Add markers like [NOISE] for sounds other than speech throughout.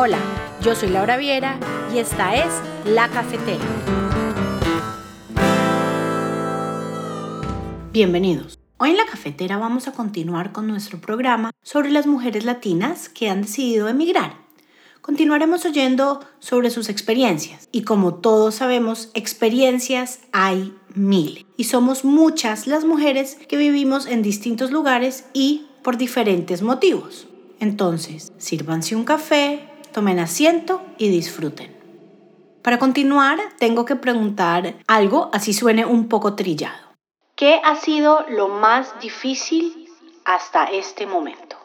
Hola, yo soy Laura Viera y esta es La Cafetera. Bienvenidos. Hoy en La Cafetera vamos a continuar con nuestro programa sobre las mujeres latinas que han decidido emigrar. Continuaremos oyendo sobre sus experiencias y como todos sabemos, experiencias hay mil y somos muchas las mujeres que vivimos en distintos lugares y por diferentes motivos. Entonces, sírvanse un café, tomen asiento y disfruten. Para continuar, tengo que preguntar algo así suene un poco trillado. ¿Qué ha sido lo más difícil hasta este momento?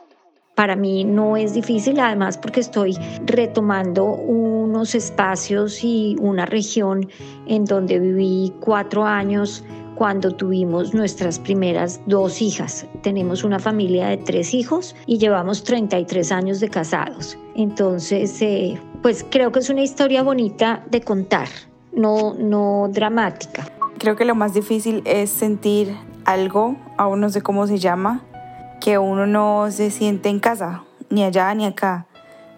Para mí no es difícil, además porque estoy retomando unos espacios y una región en donde viví cuatro años cuando tuvimos nuestras primeras dos hijas. Tenemos una familia de tres hijos y llevamos 33 años de casados. Entonces, eh, pues creo que es una historia bonita de contar, no, no dramática. Creo que lo más difícil es sentir algo, aún no sé cómo se llama, que uno no se siente en casa, ni allá ni acá.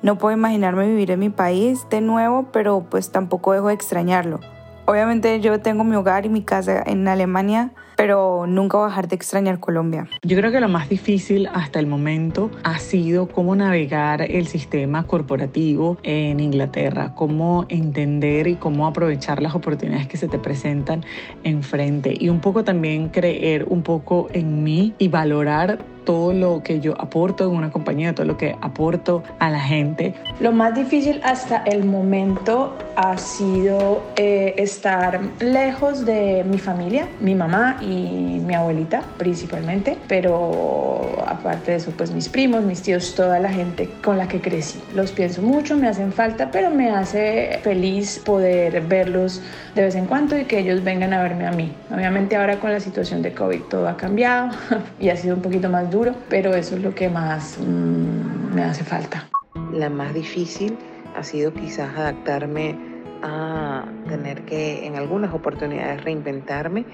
No puedo imaginarme vivir en mi país de nuevo, pero pues tampoco dejo de extrañarlo. Obviamente yo tengo mi hogar y mi casa en Alemania, pero nunca voy a dejar de extrañar Colombia. Yo creo que lo más difícil hasta el momento ha sido cómo navegar el sistema corporativo en Inglaterra, cómo entender y cómo aprovechar las oportunidades que se te presentan enfrente y un poco también creer un poco en mí y valorar todo lo que yo aporto en una compañía, todo lo que aporto a la gente. Lo más difícil hasta el momento ha sido eh, estar lejos de mi familia, mi mamá y mi abuelita principalmente, pero aparte de eso, pues mis primos, mis tíos, toda la gente con la que crecí. Los pienso mucho, me hacen falta, pero me hace feliz poder verlos de vez en cuando y que ellos vengan a verme a mí. Obviamente ahora con la situación de COVID todo ha cambiado [LAUGHS] y ha sido un poquito más duro, pero eso es lo que más mmm, me hace falta. La más difícil ha sido quizás adaptarme a tener que en algunas oportunidades reinventarme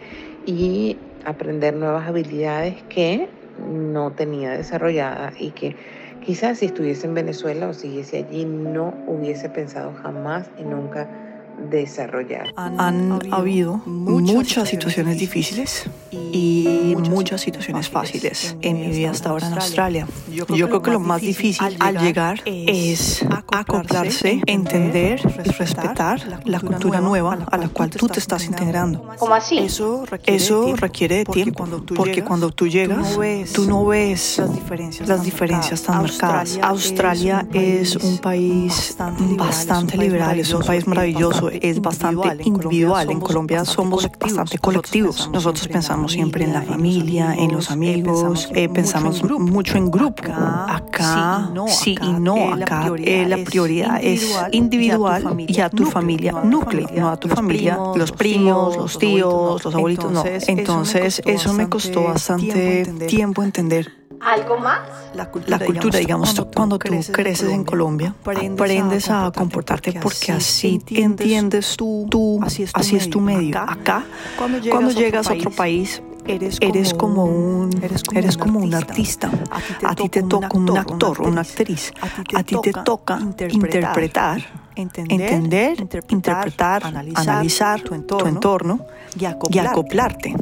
y aprender nuevas habilidades que no tenía desarrolladas y que quizás si estuviese en Venezuela o siguiese allí no hubiese pensado jamás y nunca desarrollar. Han, habido muchas, situaciones difíciles y muchas situaciones fáciles en mi vida hasta ahora en Australia. Yo creo que lo más difícil al llegar es acoplarse, entender y respetar la cultura nueva a la cual tú te estás integrando. ¿Cómo así? Eso requiere de tiempo, porque cuando tú llegas, tú no ves las diferencias tan marcadas. Australia es un país bastante liberal, es un país maravilloso es bastante individual. En Colombia somos bastante colectivos. Nosotros pensamos siempre en la familia, en los amigos, eh, pensamos mucho en grupo. Acá sí y no, acá la prioridad es individual y a tu familia núcleo, no a tu familia, los primos, los tíos, los abuelitos, no. Entonces eso me costó bastante tiempo entender. ¿Algo más? La cultura, digamos, cuando tú creces en Colombia, aprendes a comportarte porque así entiendes tú, tú así es tu medio. Acá, cuando llegas a otro país, eres como un eres como un artista. a ti te toca un actor una actriz. a ti te toca interpretar entender interpretar analizar tu entorno y acoplarte.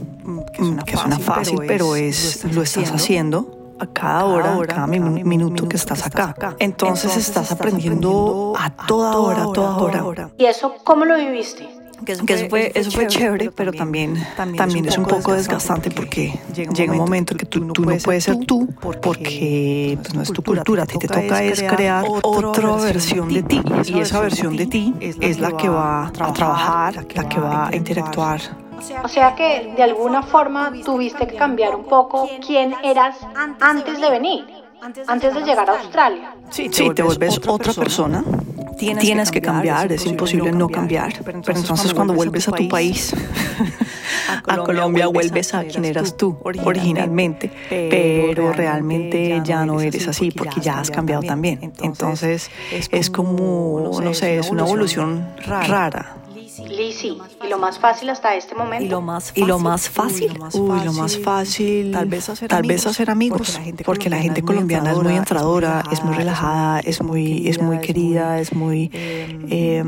que suena fácil pero es lo estás haciendo a cada hora, a cada minuto que estás acá. Entonces estás aprendiendo a toda hora, a toda hora. ¿Y eso cómo lo viviste? Que eso fue, eso fue chévere, pero también, también es un poco desgastante porque llega un momento que tú, tú no puedes ser tú porque pues, no es tu cultura. A ti te toca es crear otra versión de ti. Y esa versión de ti es la que va a trabajar, la que va a interactuar o sea que de alguna forma tuviste que cambiar un poco quién eras antes de venir, antes de llegar a Australia. Sí, te vuelves otra persona. Tienes, que cambiar, es imposible no cambiar. Pero entonces cuando vuelves a tu país, [LAUGHS] a Colombia vuelves a quien eras tú originalmente, pero realmente ya no eres así porque ya has cambiado también. Entonces es como, no sé, es una evolución rara. Lisi, ¿y lo más fácil hasta este momento? Y lo más fácil. Y lo más fácil. Uy, lo más fácil. Tal vez hacer tal amigos. Vez hacer amigos porque la gente, colombiana, es muy entradora, es muy relajada, es muy, es muy querida, es muy eh,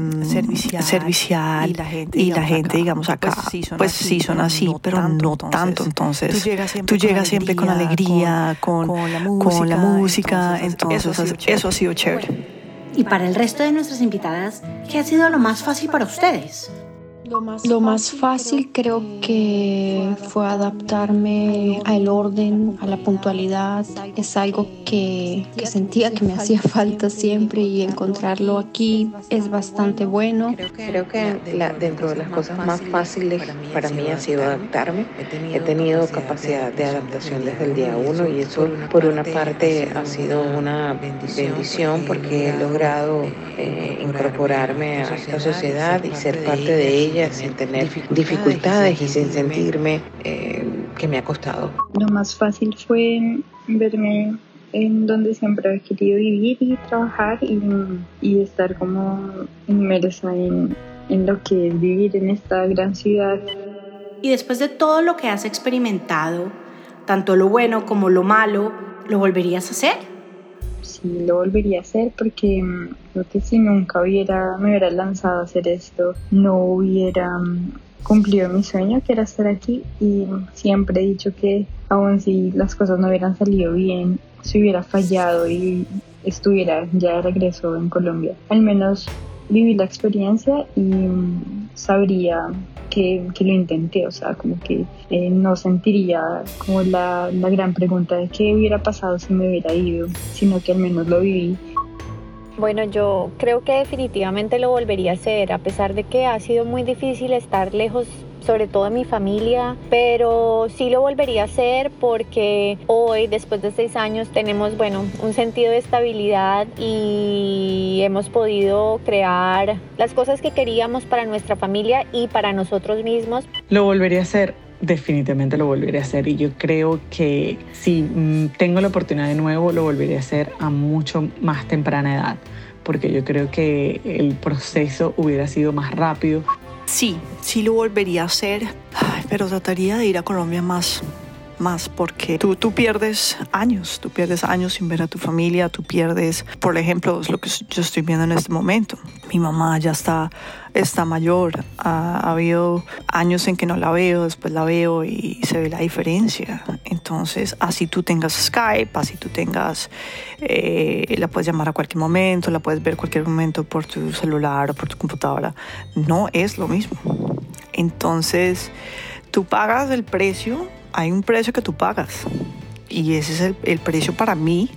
servicial, Y la gente, y la gente digamos, acá, pues sí son, así, pero no tanto. Entonces, tú llegas siempre, con, alegría, con, con, la música. entonces, eso ha sido chévere. Y para el resto de nuestras invitadas, ¿qué ha sido lo más fácil para ustedes? Lo más fácil creo que fue adaptarme al orden, a la puntualidad. Es algo que, que, sentía que me hacía falta siempre y encontrarlo aquí es bastante bueno. Creo que dentro de las cosas más fáciles para mí ha sido adaptarme. He tenido capacidad de adaptación desde el día uno y eso por una parte ha sido una bendición porque he logrado eh, incorporarme a esta sociedad y ser parte de ella sin tener dificultades y sin sentirme eh, que me ha costado. Lo más fácil fue verme en donde siempre he querido vivir y trabajar y, estar como inmersa en, en lo que es vivir en esta gran ciudad. Y después de todo lo que has experimentado, tanto lo bueno como lo malo, ¿lo volverías a hacer? Sí lo volvería a hacer porque mm, creo que si nunca hubiera, me hubiera lanzado a hacer esto, no hubiera mm, cumplido mi sueño que era estar aquí y siempre he dicho que aun si las cosas no hubieran salido bien, si hubiera fallado y estuviera ya de regreso en Colombia, al menos viví la experiencia y mm, sabría que, que, lo intenté, o sea, como que eh, no sentiría como la, la gran pregunta de qué hubiera pasado si me hubiera ido, sino que al menos lo viví. Bueno, yo creo que definitivamente lo volvería a hacer, a pesar de que ha sido muy difícil estar lejos sobre todo en mi familia, pero sí lo volvería a hacer porque hoy, después de seis años, tenemos, bueno, un sentido de estabilidad y hemos podido crear las cosas que queríamos para nuestra familia y para nosotros mismos. Lo volvería a hacer definitivamente lo volveré a hacer y yo creo que si mm, tengo la oportunidad de nuevo lo volveré a hacer a mucho más temprana edad porque yo creo que el proceso hubiera sido más rápido Sí, sí lo volvería a hacer, pero trataría de ir a Colombia más, más porque tú, tú pierdes años, tú pierdes años sin ver a tu familia, tú pierdes, por ejemplo, lo que yo estoy viendo en este momento. Mi mamá ya está, está mayor, ha, habido años en que no la veo, después la veo y se ve la diferencia. Entonces, así tú tengas Skype, así tú tengas, eh, la puedes llamar a cualquier momento, la puedes ver cualquier momento por tu celular o por tu computadora, no es lo mismo. Entonces, tú pagas el precio hay un precio que tú pagas. Y ese es el, precio para mí,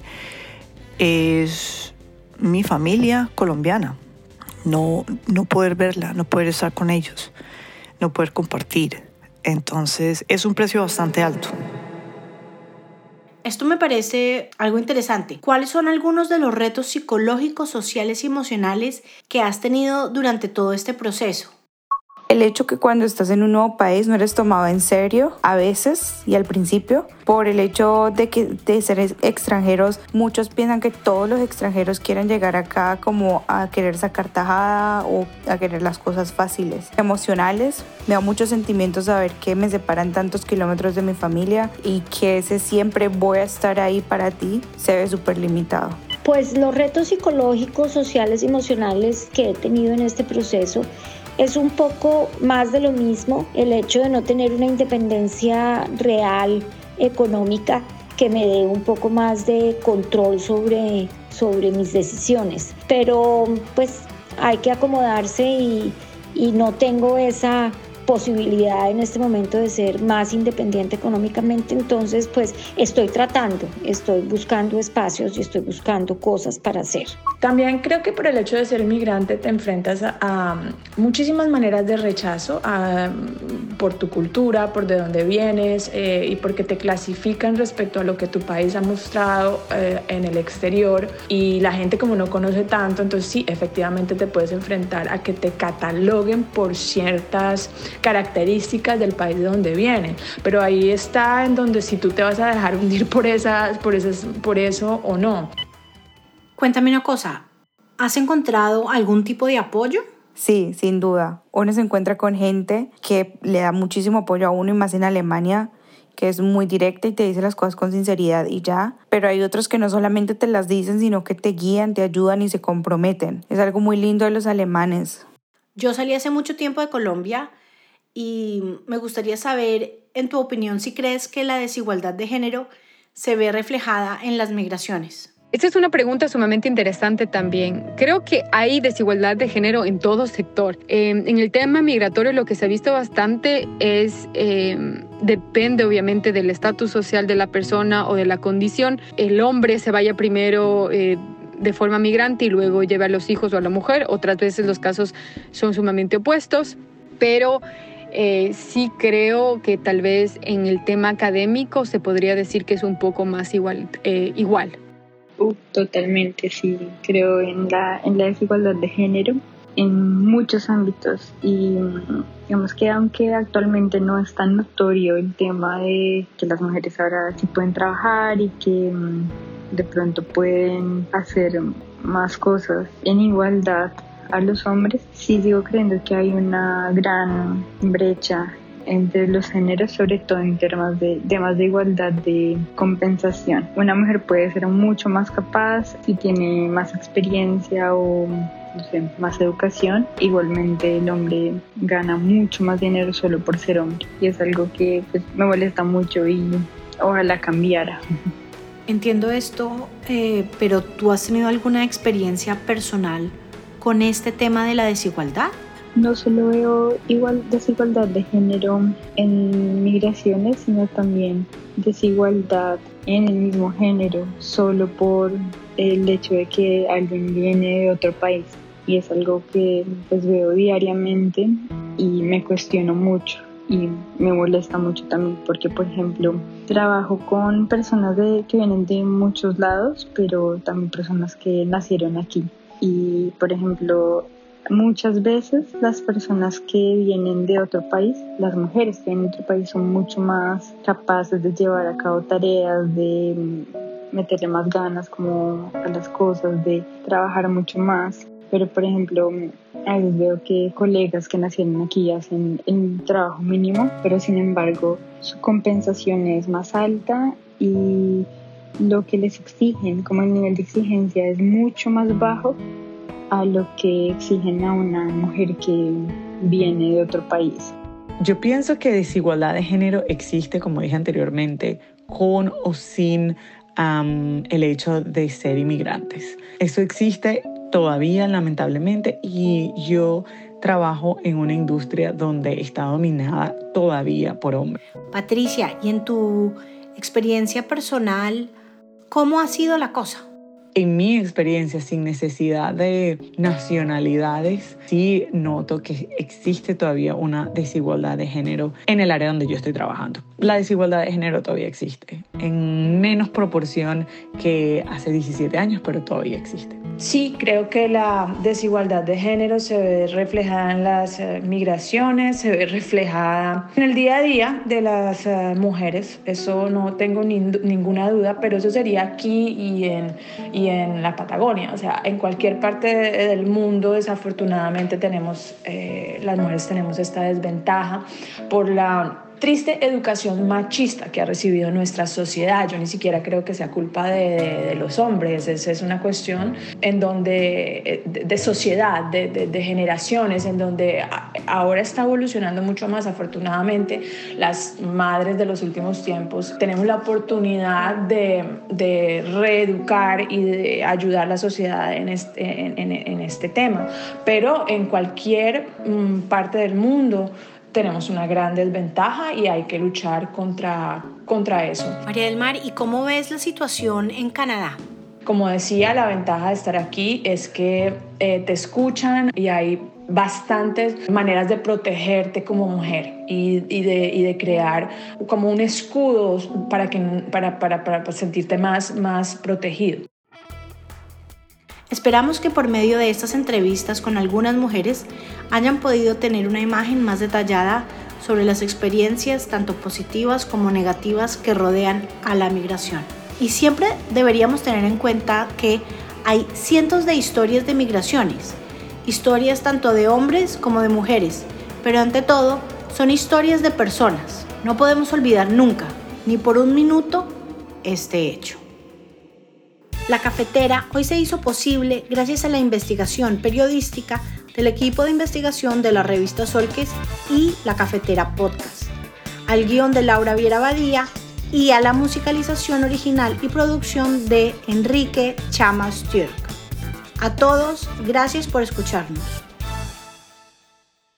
es mi familia colombiana. No, no poder verla, no poder estar con ellos, no poder compartir. Entonces es un precio bastante alto. Esto me parece algo interesante. ¿Cuáles son algunos de los retos psicológicos, sociales y emocionales que has tenido durante todo este proceso? El hecho que cuando estás en un nuevo país no eres tomado en serio a veces y al principio por el hecho de que de ser extranjeros muchos piensan que todos los extranjeros quieren llegar acá como a querer sacar tajada o a querer las cosas fáciles. Emocionales me da muchos sentimientos saber que me separan tantos kilómetros de mi familia y que ese siempre voy a estar ahí para ti se ve súper limitado. Pues los retos psicológicos, sociales emocionales que he tenido en este proceso es un poco más de lo mismo el hecho de no tener una independencia real económica que me dé un poco más de control sobre, sobre mis decisiones. Pero pues hay que acomodarse y, y no tengo esa posibilidad en este momento de ser más independiente económicamente, entonces pues estoy tratando, estoy buscando espacios y estoy buscando cosas para hacer. También creo que por el hecho de ser inmigrante te enfrentas a, muchísimas maneras de rechazo por tu cultura, por de dónde vienes eh, y porque te clasifican respecto a lo que tu país ha mostrado eh, en el exterior y la gente como no conoce tanto, entonces sí, efectivamente te puedes enfrentar a que te cataloguen por ciertas características del país de donde vienen. Pero ahí está en donde si tú te vas a dejar hundir por, esas, por, esas, por eso o no. Cuéntame una cosa, ¿has encontrado algún tipo de apoyo? Sí, sin duda. Uno se encuentra con gente que le da muchísimo apoyo a uno y más en Alemania que es muy directa y te dice las cosas con sinceridad y ya, pero hay otros que no solamente te las dicen, sino que te guían, te ayudan y se comprometen. Es algo muy lindo de los alemanes. Yo salí hace mucho tiempo de Colombia y me gustaría saber, en tu opinión, si crees que la desigualdad de género se ve reflejada en las migraciones. Esta es una pregunta sumamente interesante también. Creo que hay desigualdad de género en todo sector. Em, en el tema migratorio lo que se ha visto bastante es, em, depende obviamente del estatus social de la persona o de la condición. El hombre se vaya primero... Eh, de forma migrante y luego lleva a los hijos o a la mujer. Otras veces los casos son sumamente opuestos, pero eh, sí creo que tal vez en el tema académico se podría decir que es un poco más igual. Eh, igual. Totalmente, sí. Creo en la, en la desigualdad de género en muchos ámbitos y digamos que aunque actualmente no es tan notorio el tema de que las mujeres ahora sí pueden trabajar y que mm, de pronto pueden hacer más cosas en igualdad a los hombres, sí sigo creyendo que hay una gran brecha entre los géneros, sobre todo en temas de temas de igualdad de compensación. Una mujer puede ser mucho más capaz si tiene más experiencia o más educación. Igualmente el hombre gana mucho más dinero solo por ser hombre y es algo que pues, me molesta mucho y ojalá cambiara. Entiendo esto, eh, pero ¿tú has tenido alguna experiencia personal con este tema de la desigualdad? No solo veo igual desigualdad de género en migraciones, sino también desigualdad en el mismo género, solo por el hecho de que alguien viene de otro país. Y es algo que pues veo diariamente y me cuestiono mucho y me molesta mucho también porque por ejemplo trabajo con personas de, que vienen de muchos lados pero también personas que nacieron aquí y, por ejemplo, muchas veces las personas que vienen de otro país, las mujeres que vienen de otro país son mucho más capaces de llevar a cabo tareas, de meterle más ganas como a las cosas, de trabajar mucho más. Pero, por ejemplo, a veces veo que colegas que nacieron aquí hacen el trabajo mínimo, pero sin embargo su compensación es más alta y lo que les exigen, como el nivel de exigencia es mucho más bajo a lo que exigen a una mujer que viene de otro país. Yo pienso que desigualdad de género existe, como dije anteriormente, con o sin el hecho de ser inmigrantes. Eso existe todavía, lamentablemente, y yo trabajo en una industria donde está dominada todavía por hombres. Patricia, ¿y en tu experiencia personal, ¿Cómo ha sido la cosa? En mi experiencia, sin necesidad de nacionalidades, sí noto que existe todavía una desigualdad de género en el área donde yo estoy trabajando. La desigualdad de género todavía existe, en menos proporción que hace 17 años, pero todavía existe. Sí, creo que la desigualdad de género se ve reflejada en las eh, migraciones, se ve reflejada en el día a día de las eh, mujeres. Eso no tengo ninguna duda, pero eso sería aquí y en, y en la Patagonia. O sea, en cualquier parte del mundo, desafortunadamente, tenemos, eh, las mujeres tenemos esta desventaja por la triste educación machista que ha recibido nuestra sociedad. Yo ni siquiera creo que sea culpa de, los hombres, es, es, una cuestión en donde, de, sociedad, de, generaciones, en donde ahora está evolucionando mucho más. Afortunadamente, las madres de los últimos tiempos tenemos la oportunidad de, reeducar y de ayudar a la sociedad en este, en este tema. Pero en cualquier mm, parte del mundo, tenemos una gran desventaja y hay que luchar contra, contra eso. María del Mar, ¿y cómo ves la situación en Canadá? Como decía, la ventaja de estar aquí es que eh, te escuchan y hay bastantes maneras de protegerte como mujer y, de, y de, crear como un escudo para, que, para, para, para sentirte más, más protegido. Esperamos que por medio de estas entrevistas con algunas mujeres hayan podido tener una imagen más detallada sobre las experiencias tanto positivas como negativas que rodean a la migración. Y siempre deberíamos tener en cuenta que hay cientos de historias de migraciones historias tanto de hombres como de mujeres, pero ante todo son historias de personas. No podemos olvidar nunca, ni por un minuto, este hecho. La cafetera hoy se hizo posible gracias a la investigación periodística del equipo de investigación de la revista Solques y la cafetera podcast, al guion de Laura Viera Badía y a la musicalización original y producción de Enrique Chamas Turk. A todos, gracias por escucharnos.